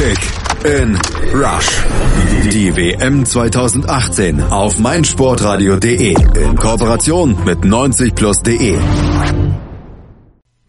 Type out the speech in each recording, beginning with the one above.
Kick in Rush. Die WM 2018 auf meinsportradio.de in Kooperation mit 90plus.de.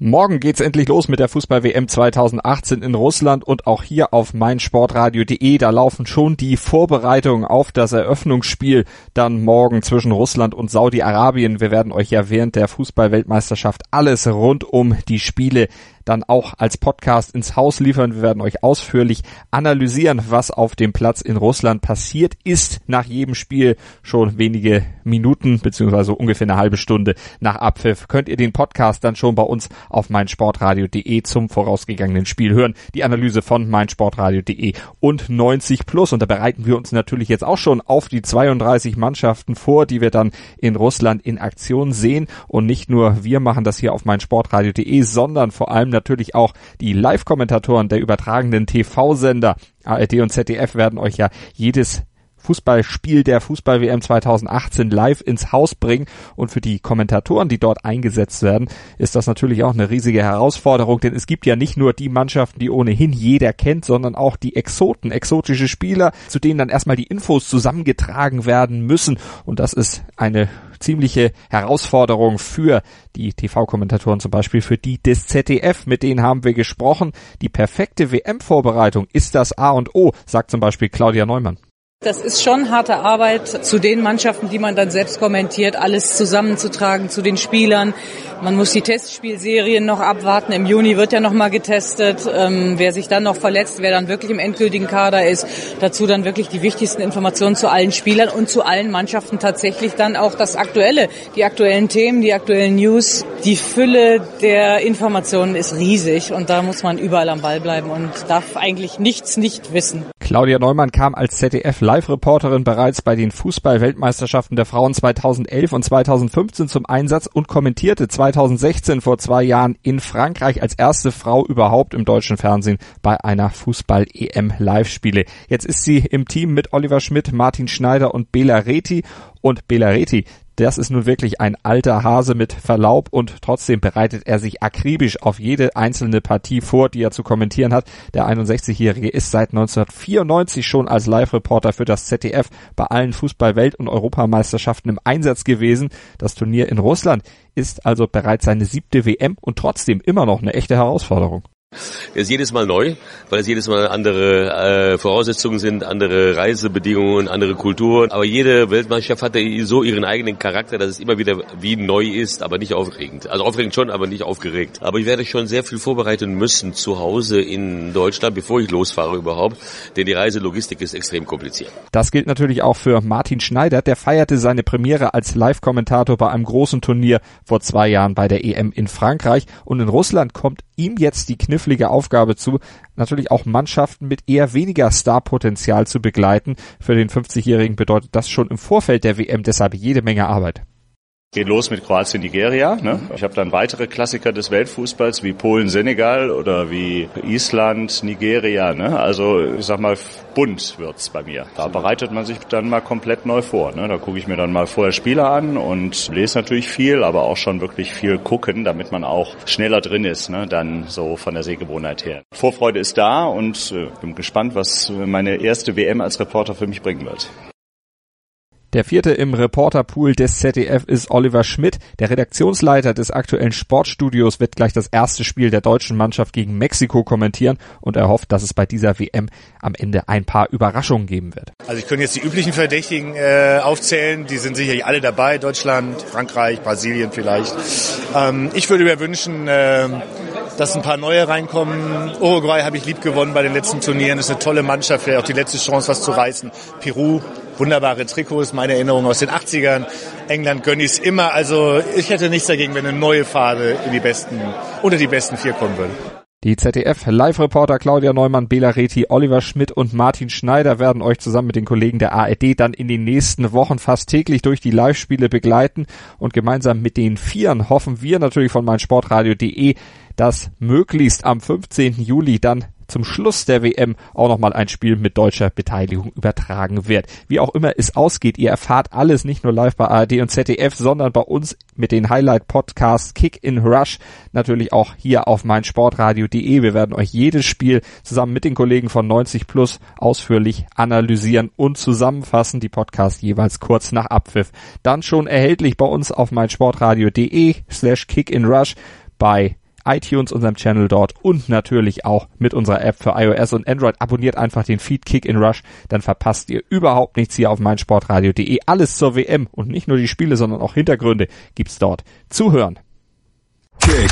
Morgen geht's endlich los mit der Fußball-WM 2018 in Russland und auch hier auf meinsportradio.de. Da laufen schon die Vorbereitungen auf das Eröffnungsspiel dann morgen zwischen Russland und Saudi-Arabien. Wir werden euch ja während der Fußball-Weltmeisterschaft alles rund um die Spiele dann auch als Podcast ins Haus liefern. Wir werden euch ausführlich analysieren, was auf dem Platz in Russland passiert ist. Nach jedem Spiel schon wenige Minuten beziehungsweise ungefähr eine halbe Stunde nach Abpfiff könnt ihr den Podcast dann schon bei uns auf meinsportradio.de zum vorausgegangenen Spiel hören. Die Analyse von meinsportradio.de und 90 plus. Und da bereiten wir uns natürlich jetzt auch schon auf die 32 Mannschaften vor, die wir dann in Russland in Aktion sehen. Und nicht nur wir machen das hier auf meinsportradio.de, sondern vor allem natürlich auch die Live-Kommentatoren der übertragenden TV-Sender ARD und ZDF werden euch ja jedes Fußballspiel der Fußball-WM 2018 live ins Haus bringen. Und für die Kommentatoren, die dort eingesetzt werden, ist das natürlich auch eine riesige Herausforderung, denn es gibt ja nicht nur die Mannschaften, die ohnehin jeder kennt, sondern auch die Exoten, exotische Spieler, zu denen dann erstmal die Infos zusammengetragen werden müssen. Und das ist eine ziemliche Herausforderung für die TV-Kommentatoren, zum Beispiel für die des ZDF. Mit denen haben wir gesprochen. Die perfekte WM-Vorbereitung ist das A und O, sagt zum Beispiel Claudia Neumann. Das ist schon harte Arbeit, zu den Mannschaften, die man dann selbst kommentiert, alles zusammenzutragen zu den Spielern. Man muss die Testspielserien noch abwarten. Im Juni wird ja noch mal getestet, ähm, wer sich dann noch verletzt, wer dann wirklich im endgültigen Kader ist. Dazu dann wirklich die wichtigsten Informationen zu allen Spielern und zu allen Mannschaften tatsächlich dann auch das Aktuelle, die aktuellen Themen, die aktuellen News. Die Fülle der Informationen ist riesig und da muss man überall am Ball bleiben und darf eigentlich nichts nicht wissen. Claudia Neumann kam als ZDF Live-Reporterin bereits bei den Fußball-Weltmeisterschaften der Frauen 2011 und 2015 zum Einsatz und kommentierte 2016 vor zwei Jahren in Frankreich als erste Frau überhaupt im deutschen Fernsehen bei einer Fußball-EM-Live-Spiele. Jetzt ist sie im Team mit Oliver Schmidt, Martin Schneider und Bela Reti. Und Bela Reti, das ist nun wirklich ein alter Hase mit Verlaub und trotzdem bereitet er sich akribisch auf jede einzelne Partie vor, die er zu kommentieren hat. Der 61-Jährige ist seit 1994 schon als Live-Reporter für das ZDF bei allen Fußball-Welt- und Europameisterschaften im Einsatz gewesen. Das Turnier in Russland ist also bereits seine siebte WM und trotzdem immer noch eine echte Herausforderung. Er ist jedes Mal neu, weil es jedes Mal andere äh, Voraussetzungen sind, andere Reisebedingungen, andere Kulturen. Aber jede Weltmeisterschaft hat so ihren eigenen Charakter, dass es immer wieder wie neu ist, aber nicht aufregend. Also aufregend schon, aber nicht aufgeregt. Aber ich werde schon sehr viel vorbereiten müssen zu Hause in Deutschland, bevor ich losfahre überhaupt, denn die Reiselogistik ist extrem kompliziert. Das gilt natürlich auch für Martin Schneider. Der feierte seine Premiere als Live-Kommentator bei einem großen Turnier vor zwei Jahren bei der EM in Frankreich. Und in Russland kommt ihm jetzt die knifflige Aufgabe zu, natürlich auch Mannschaften mit eher weniger Starpotenzial zu begleiten. Für den 50-Jährigen bedeutet das schon im Vorfeld der WM deshalb jede Menge Arbeit. Geht los mit Kroatien, Nigeria. Ne? Ich habe dann weitere Klassiker des Weltfußballs wie Polen, Senegal oder wie Island, Nigeria. Ne? Also ich sag mal, bunt wird's bei mir. Da bereitet man sich dann mal komplett neu vor. Ne? Da gucke ich mir dann mal vorher Spiele an und lese natürlich viel, aber auch schon wirklich viel gucken, damit man auch schneller drin ist, ne? dann so von der Sehgewohnheit her. Vorfreude ist da und äh, bin gespannt, was meine erste WM als Reporter für mich bringen wird. Der vierte im Reporterpool des ZDF ist Oliver Schmidt. Der Redaktionsleiter des aktuellen Sportstudios wird gleich das erste Spiel der deutschen Mannschaft gegen Mexiko kommentieren und er hofft, dass es bei dieser WM am Ende ein paar Überraschungen geben wird. Also ich könnte jetzt die üblichen Verdächtigen äh, aufzählen. Die sind sicherlich alle dabei. Deutschland, Frankreich, Brasilien vielleicht. Ähm, ich würde mir wünschen, äh, dass ein paar neue reinkommen. Uruguay habe ich lieb gewonnen bei den letzten Turnieren. Das ist eine tolle Mannschaft, vielleicht auch die letzte Chance, was zu reißen. Peru, wunderbare Trikots, meine Erinnerung aus den 80ern. England gönne ich es immer. Also ich hätte nichts dagegen, wenn eine neue Farbe in die besten, unter die besten vier kommen würde. Die ZDF-Live-Reporter Claudia Neumann, Bela Reti, Oliver Schmidt und Martin Schneider werden euch zusammen mit den Kollegen der ARD dann in den nächsten Wochen fast täglich durch die Live-Spiele begleiten und gemeinsam mit den Vieren hoffen wir natürlich von meinsportradio.de, dass möglichst am 15. Juli dann zum Schluss der WM auch nochmal ein Spiel mit deutscher Beteiligung übertragen wird. Wie auch immer es ausgeht, ihr erfahrt alles nicht nur live bei ARD und ZDF, sondern bei uns mit den Highlight-Podcasts Kick in Rush, natürlich auch hier auf meinsportradio.de. Wir werden euch jedes Spiel zusammen mit den Kollegen von 90 Plus ausführlich analysieren und zusammenfassen. Die Podcasts jeweils kurz nach Abpfiff. Dann schon erhältlich bei uns auf meinsportradio.de slash Kick in Rush bei iTunes, unserem Channel dort und natürlich auch mit unserer App für iOS und Android. Abonniert einfach den Feed Kick in Rush, dann verpasst ihr überhaupt nichts hier auf meinsportradio.de. Alles zur WM und nicht nur die Spiele, sondern auch Hintergründe gibt's dort. Zuhören. Kick